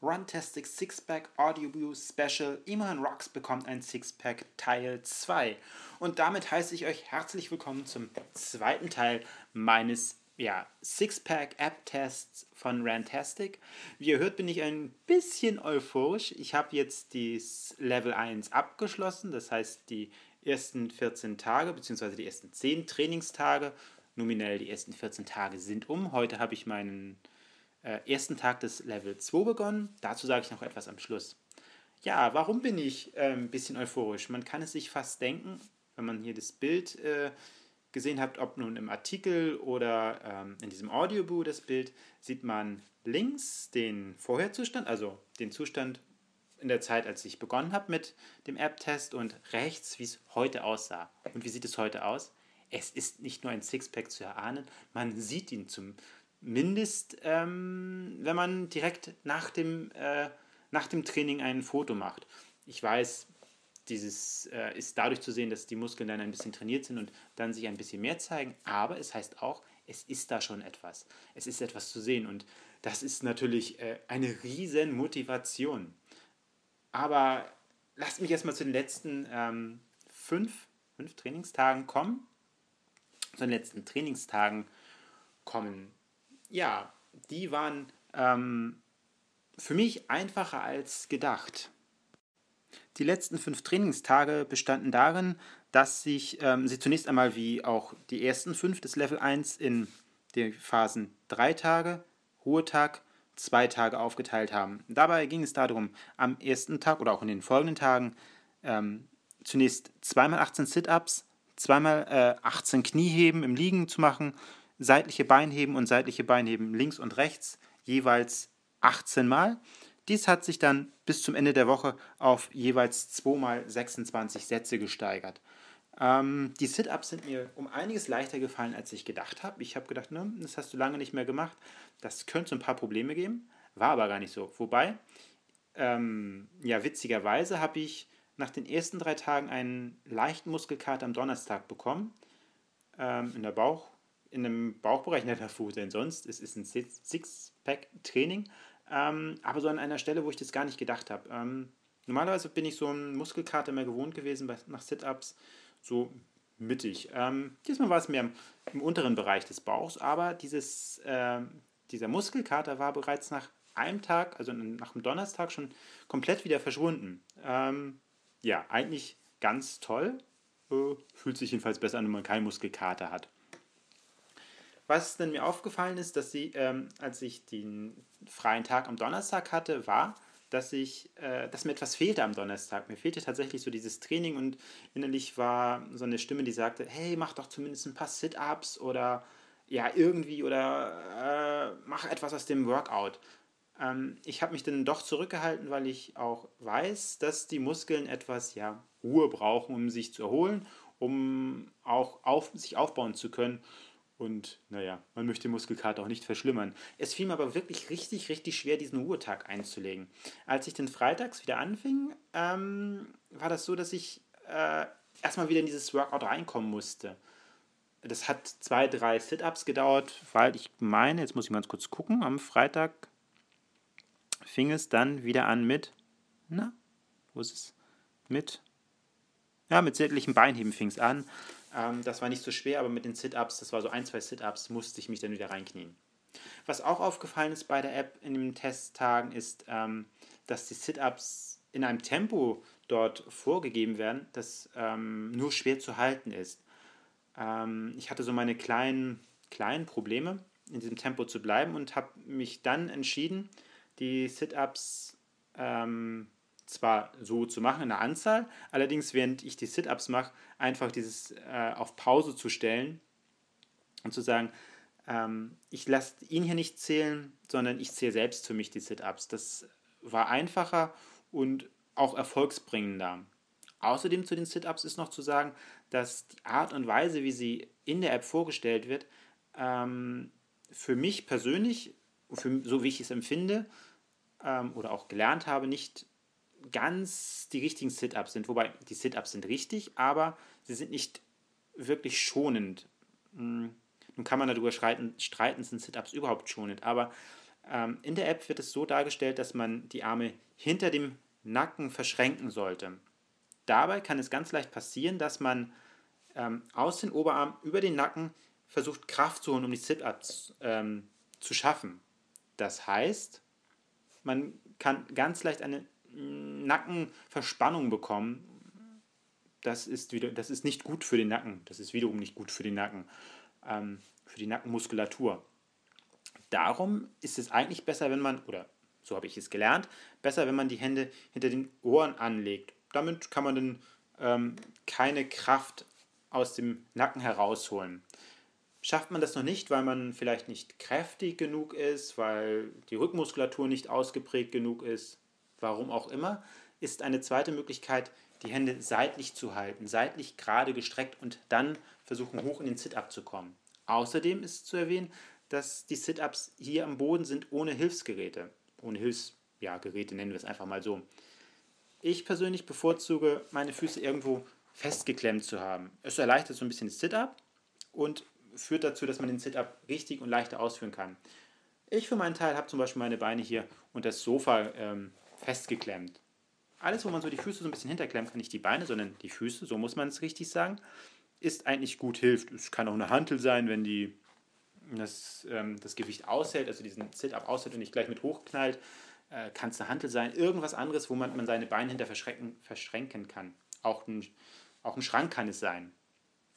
Runtastic Sixpack Audioboo Special Iman Rocks bekommt ein Sixpack Teil 2. Und damit heiße ich euch herzlich willkommen zum zweiten Teil meines ja, Sixpack App Tests von Rantastic. Wie ihr hört, bin ich ein bisschen euphorisch. Ich habe jetzt das Level 1 abgeschlossen, das heißt die ersten 14 Tage bzw. die ersten 10 Trainingstage. Nominell die ersten 14 Tage sind um. Heute habe ich meinen ersten Tag des Level 2 begonnen. Dazu sage ich noch etwas am Schluss. Ja, warum bin ich äh, ein bisschen euphorisch? Man kann es sich fast denken, wenn man hier das Bild äh, gesehen hat, ob nun im Artikel oder ähm, in diesem Audioboo das Bild, sieht man links den Vorherzustand, also den Zustand in der Zeit, als ich begonnen habe mit dem App-Test und rechts, wie es heute aussah. Und wie sieht es heute aus? Es ist nicht nur ein Sixpack zu erahnen, man sieht ihn zum, Mindest, ähm, wenn man direkt nach dem, äh, nach dem Training ein Foto macht. Ich weiß, dieses äh, ist dadurch zu sehen, dass die Muskeln dann ein bisschen trainiert sind und dann sich ein bisschen mehr zeigen, aber es heißt auch, es ist da schon etwas. Es ist etwas zu sehen und das ist natürlich äh, eine riesen Motivation. Aber lasst mich erstmal zu den letzten ähm, fünf, fünf Trainingstagen kommen. Zu den letzten Trainingstagen kommen ja, die waren ähm, für mich einfacher als gedacht. Die letzten fünf Trainingstage bestanden darin, dass sich, ähm, sie zunächst einmal wie auch die ersten fünf des Level 1 in den Phasen drei Tage, Ruhetag, zwei Tage aufgeteilt haben. Dabei ging es darum, am ersten Tag oder auch in den folgenden Tagen ähm, zunächst zweimal 18 Sit-Ups, zweimal äh, 18 Knieheben im Liegen zu machen seitliche Beinheben und seitliche Beinheben links und rechts jeweils 18 Mal. Dies hat sich dann bis zum Ende der Woche auf jeweils 2 mal 26 Sätze gesteigert. Ähm, die Sit-Ups sind mir um einiges leichter gefallen, als ich gedacht habe. Ich habe gedacht, ne, das hast du lange nicht mehr gemacht. Das könnte ein paar Probleme geben. War aber gar nicht so. Wobei, ähm, ja, witzigerweise habe ich nach den ersten drei Tagen einen leichten Muskelkater am Donnerstag bekommen. Ähm, in der Bauch- in einem Bauchbereich, nicht Fuß denn sonst. Es ist ein Six-Pack-Training, ähm, aber so an einer Stelle, wo ich das gar nicht gedacht habe. Ähm, normalerweise bin ich so ein Muskelkater mehr gewohnt gewesen bei, nach Sit-Ups, so mittig. Ähm, diesmal war es mehr im, im, unteren Bereich des Bauchs, aber dieses, äh, dieser Muskelkater war bereits nach einem Tag, also nach dem Donnerstag, schon komplett wieder verschwunden. Ähm, ja, eigentlich ganz toll. Äh, fühlt sich jedenfalls besser an, wenn man keinen Muskelkater hat. Was dann mir aufgefallen ist, dass sie, ähm, als ich den freien Tag am Donnerstag hatte, war, dass ich, äh, dass mir etwas fehlte am Donnerstag. Mir fehlte tatsächlich so dieses Training und innerlich war so eine Stimme, die sagte, hey, mach doch zumindest ein paar Sit-Ups oder ja, irgendwie oder äh, mach etwas aus dem Workout. Ähm, ich habe mich dann doch zurückgehalten, weil ich auch weiß, dass die Muskeln etwas ja, Ruhe brauchen, um sich zu erholen, um auch auf, sich aufbauen zu können. Und naja, man möchte den Muskelkater auch nicht verschlimmern. Es fiel mir aber wirklich richtig, richtig schwer, diesen Ruhetag einzulegen. Als ich den freitags wieder anfing, ähm, war das so, dass ich äh, erstmal wieder in dieses Workout reinkommen musste. Das hat zwei, drei Sit-Ups gedauert, weil ich meine, jetzt muss ich mal kurz gucken, am Freitag fing es dann wieder an mit, na, wo ist es? Mit, ja, mit sämtlichen Beinheben fing es an. Ähm, das war nicht so schwer, aber mit den Sit-Ups, das war so ein, zwei Sit-Ups, musste ich mich dann wieder reinknien. Was auch aufgefallen ist bei der App in den Testtagen, ist, ähm, dass die Sit-Ups in einem Tempo dort vorgegeben werden, das ähm, nur schwer zu halten ist. Ähm, ich hatte so meine kleinen, kleinen Probleme, in diesem Tempo zu bleiben und habe mich dann entschieden, die Sit-Ups ähm, zwar so zu machen in der Anzahl, allerdings während ich die Sit-Ups mache, einfach dieses äh, auf Pause zu stellen und zu sagen, ähm, ich lasse ihn hier nicht zählen, sondern ich zähle selbst für mich die Sit-Ups. Das war einfacher und auch erfolgsbringender. Außerdem zu den Sit-Ups ist noch zu sagen, dass die Art und Weise, wie sie in der App vorgestellt wird, ähm, für mich persönlich, für, so wie ich es empfinde ähm, oder auch gelernt habe, nicht ganz die richtigen Sit-Ups sind. Wobei die Sit-Ups sind richtig, aber sie sind nicht wirklich schonend. Hm, nun kann man darüber streiten, streiten sind Sit-Ups überhaupt schonend, aber Ähm, in der App wird es so dargestellt, dass man die Arme hinter dem Nacken verschränken sollte. Dabei kann es ganz leicht passieren, dass man ähm, aus den Oberarm über den Nacken versucht Kraft zu holen, um die Sit-Ups ähm, zu schaffen. Das heißt, man kann ganz leicht eine Nackenverspannung bekommen. Das ist, wieder, das ist nicht gut für den Nacken. Das ist wiederum nicht gut für den Nacken, ähm, für die Nackenmuskulatur. Darum ist es eigentlich besser, wenn man, oder so habe ich es gelernt, besser, wenn man die Hände hinter den Ohren anlegt. Damit kann man dann ähm, keine Kraft aus dem Nacken herausholen. Schafft man das noch nicht, weil man vielleicht nicht kräftig genug ist, weil die Rückmuskulatur nicht ausgeprägt genug ist, warum auch immer, ist eine zweite Möglichkeit, die Hände seitlich zu halten, seitlich gerade gestreckt und dann versuchen hoch in den Sit-Up zu kommen. Außerdem ist zu erwähnen, dass die Sit-Ups hier am Boden sind ohne Hilfsgeräte. Ohne Hilfsgeräte ja, nennen wir es einfach mal so. Ich persönlich bevorzuge, meine Füße irgendwo festgeklemmt zu haben. Es erleichtert so ein bisschen das Sit-Up und führt dazu, dass man den Sit-Up richtig und leichter ausführen kann. Ich für meinen Teil habe zum Beispiel meine Beine hier unter das Sofa ähm, festgeklemmt. Alles, wo man so die Füße so ein bisschen hinterklemmt, kann nicht die Beine, sondern die Füße, so muss man es richtig sagen, ist eigentlich gut hilft. Es kann auch eine Hantel sein, wenn die das, ähm, das Gewicht aushält, also diesen Sit-Up aushält und nicht gleich mit hochknallt, äh, kann es eine Hantel sein, irgendwas anderes, wo man, man seine Beine hinter verschränken kann. Auch ein, auch ein Schrank kann es sein.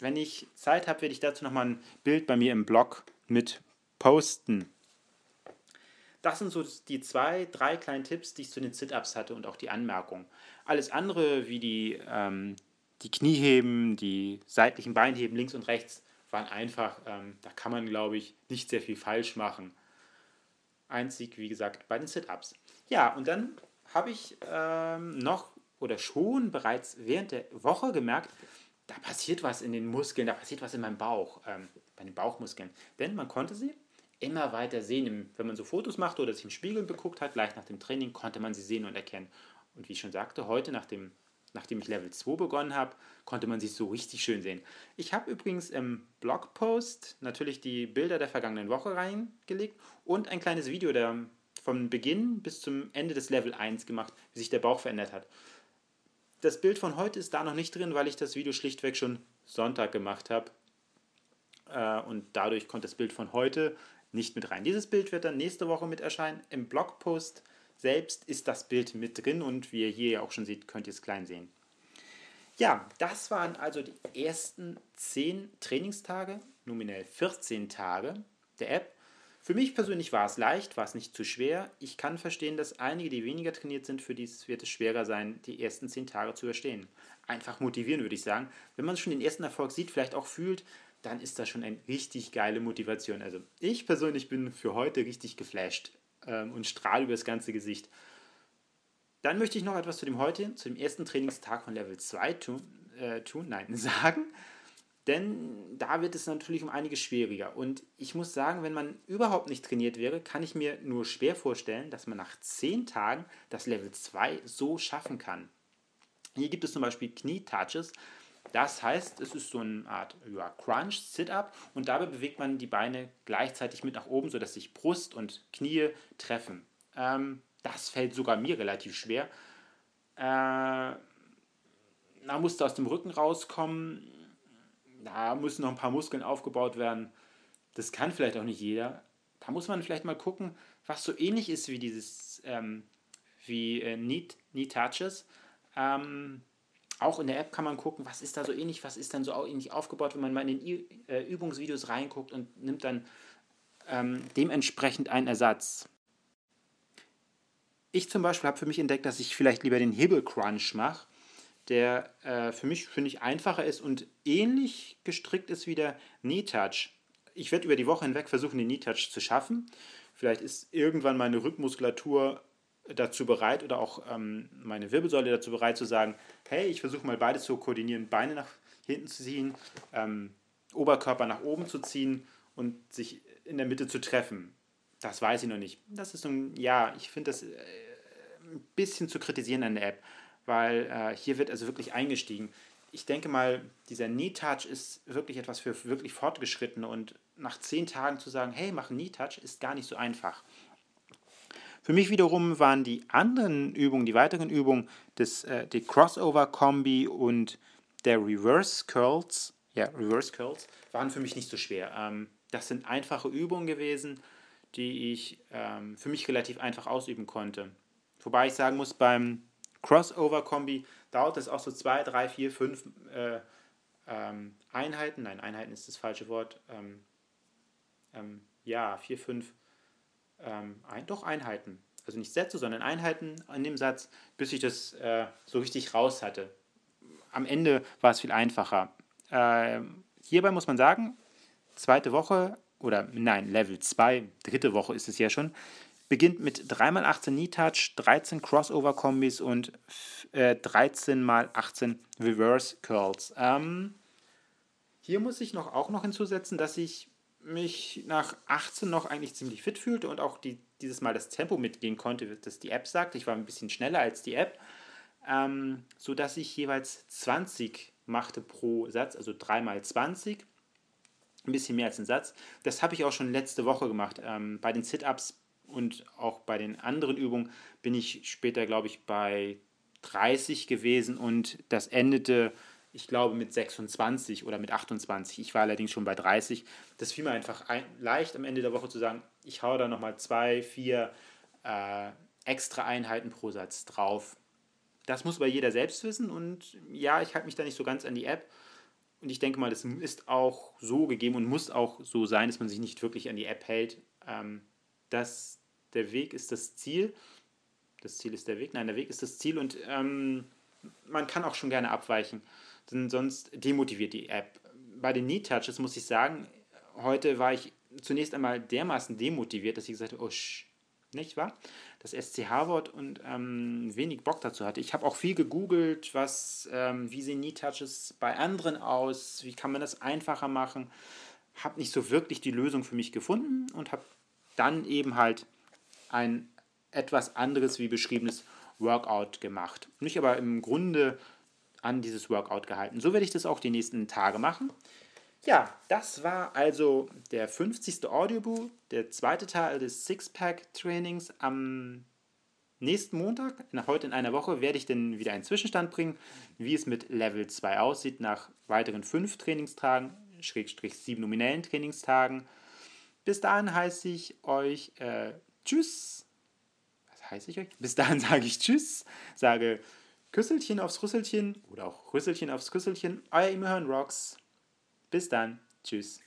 Wenn ich Zeit habe, werde ich dazu nochmal ein Bild bei mir im Blog mit posten. Das sind so die zwei, drei kleinen Tipps, die ich zu den Sit-Ups hatte und auch die Anmerkung. Alles andere, wie die, ähm, die Knieheben, die seitlichen Beinheben links und rechts, waren einfach, ähm, da kann man, glaube ich, nicht sehr viel falsch machen. Einzig, wie gesagt, bei den Sit-Ups. Ja, und dann habe ich ähm, noch oder schon bereits während der Woche gemerkt, da passiert was in den Muskeln, da passiert was in meinem Bauch, ähm, bei den Bauchmuskeln. Denn man konnte sie immer weiter sehen. Wenn man so Fotos machte oder sich im Spiegel beguckt hat, gleich nach dem Training, konnte man sie sehen und erkennen. Und wie ich schon sagte, heute, nach dem, nachdem ich Level 2 begonnen habe, konnte man sie so richtig schön sehen. Ich habe übrigens im Blogpost natürlich die Bilder der vergangenen Woche reingelegt und ein kleines Video der, vom Beginn bis zum Ende des Level 1 gemacht, wie sich der Bauch verändert hat. Das Bild von heute ist da noch nicht drin, weil ich das Video schlichtweg schon Sonntag gemacht habe. Äh, und dadurch kommt das Bild von heute nicht mit rein. Dieses Bild wird dann nächste Woche mit erscheinen. Im Blogpost selbst ist das Bild mit drin und wie ihr hier auch schon seht, könnt ihr es klein sehen. Ja, das waren also die ersten 10 Trainingstage, nominell 14 Tage der App. Für mich persönlich war es leicht, war es nicht zu schwer. Ich kann verstehen, dass einige, die weniger trainiert sind, für die wird es schwerer sein, die ersten 10 Tage zu überstehen. Einfach motivieren, würde ich sagen. Wenn man schon den ersten Erfolg sieht, vielleicht auch fühlt, dann ist das schon eine richtig geile Motivation. Also ich persönlich bin für heute richtig geflasht ähm, und strahle über das ganze Gesicht. Dann möchte ich noch etwas zu dem heute, zu dem ersten Trainingstag von Level 2 tun, äh, tun nein, sagen. Denn da wird es natürlich um einiges schwieriger. Und ich muss sagen, wenn man überhaupt nicht trainiert wäre, kann ich mir nur schwer vorstellen, dass man nach 10 Tagen das Level 2 so schaffen kann. Hier gibt es zum Beispiel Knie-Touches. Das heißt, es ist so eine Art ja, Crunch, Sit-Up und dabei bewegt man die Beine gleichzeitig mit nach oben, sodass sich Brust und Knie treffen. Ähm, das fällt sogar mir relativ schwer. Äh, da musste aus dem Rücken rauskommen. Da müssen noch ein paar Muskeln aufgebaut werden. Das kann vielleicht auch nicht jeder. Da muss man vielleicht mal gucken, was so ähnlich ist wie dieses ähm, wie äh, Knee, Knee Touches. Ähm, auch in der App kann man gucken, was ist da so ähnlich, was ist dann so ähnlich aufgebaut, wenn man mal in den äh, Übungsvideos reinguckt und nimmt dann ähm, dementsprechend einen Ersatz. Ich zum Beispiel habe für mich entdeckt, dass ich vielleicht lieber den Hebelcrunch mache, der äh, für mich, finde ich, einfacher ist und ähnlich gestrickt ist wie der Knee Touch. Ich werde über die Woche hinweg versuchen, den Knee Touch zu schaffen. Vielleicht ist irgendwann meine Rückmuskulatur dazu bereit oder auch ähm, meine Wirbelsäule dazu bereit zu sagen, hey, ich versuche mal beides zu koordinieren, Beine nach hinten zu ziehen, ähm, Oberkörper nach oben zu ziehen und sich in der Mitte zu treffen. Das weiß ich noch nicht. Das ist ein, ja, ich finde das äh, ein bisschen zu kritisieren an der App, weil äh, hier wird also wirklich eingestiegen. Ich denke mal, dieser Knee-Touch ist wirklich etwas für wirklich Fortgeschrittene und nach zehn Tagen zu sagen, hey, mach Knee-Touch, ist gar nicht so einfach. Für mich wiederum waren die anderen Übungen, die weiteren Übungen, das, äh, die Crossover-Kombi und der Reverse Curls, ja, Reverse Curls, waren für mich nicht so schwer. Ähm, das sind einfache Übungen gewesen, die ich ähm, für mich relativ einfach ausüben konnte. Wobei ich sagen muss, beim Crossover-Kombi dauert es auch so zwei, drei, vier, fünf äh, ähm, Einheiten. Nein, Einheiten ist das falsche Wort. Ähm, ähm, ja, vier, fünf ähm, ein, doch Einheiten, also nicht Sätze, sondern Einheiten an dem Satz, bis ich das äh, so richtig raus hatte. Am Ende war es viel einfacher. Äh, hierbei muss man sagen, zweite Woche oder nein, Level 2, dritte Woche ist es ja schon, beginnt mit 3x18 Knee Touch, 13 Crossover Kombis und äh, 13x18 Reverse Curls. Ähm, hier muss ich noch, auch noch hinzusetzen, dass ich mich nach 18 noch eigentlich ziemlich fit fühlte und auch die, dieses Mal das Tempo mitgehen konnte, das die App sagt. Ich war ein bisschen schneller als die App, ähm, sodass ich jeweils 20 machte pro Satz, also 3 mal 20, ein bisschen mehr als ein Satz. Das habe ich auch schon letzte Woche gemacht. Ähm, bei den Sit-Ups und auch bei den anderen Übungen bin ich später, glaube ich, bei 30 gewesen und das endete ich glaube mit 26 oder mit 28. Ich war allerdings schon bei 30. Das fiel mir einfach ein, leicht am Ende der Woche zu sagen, ich haue da nochmal zwei, vier äh, extra Einheiten pro Satz drauf. Das muss aber jeder selbst wissen und ja, ich halte mich da nicht so ganz an die App. Und ich denke mal, das ist auch so gegeben und muss auch so sein, dass man sich nicht wirklich an die App hält. Ähm, dass der Weg ist das Ziel. Das Ziel ist der Weg. Nein, der Weg ist das Ziel und ähm, man kann auch schon gerne abweichen denn sonst demotiviert die App. Bei den Knee Touches muss ich sagen, heute war ich zunächst einmal dermaßen demotiviert, dass ich gesagt habe, oh, sch, nicht wahr? Das SCH-Wort und ähm, wenig Bock dazu hatte. Ich habe auch viel gegoogelt, was, ähm, wie sehen Knee Touches bei anderen aus, wie kann man das einfacher machen. Habe nicht so wirklich die Lösung für mich gefunden und habe dann eben halt ein etwas anderes wie beschriebenes Workout gemacht. Nicht aber im Grunde an dieses Workout gehalten. So werde ich das auch die nächsten Tage machen. Ja, das war also der 50. Audiobook, der zweite Teil des Sixpack-Trainings. Am nächsten Montag, heute in einer Woche, werde ich dann wieder einen Zwischenstand bringen, wie es mit Level 2 aussieht nach weiteren fünf Trainingstagen, Schrägstrich sieben nominellen Trainingstagen. Bis dahin heiße ich euch äh, Tschüss. Was heiße ich euch? Bis dahin sage ich Tschüss, sage Küsselchen aufs Rüsselchen oder auch Rüsselchen aufs Küsselchen. Euer Immerhorn Rocks. Bis dann. Tschüss.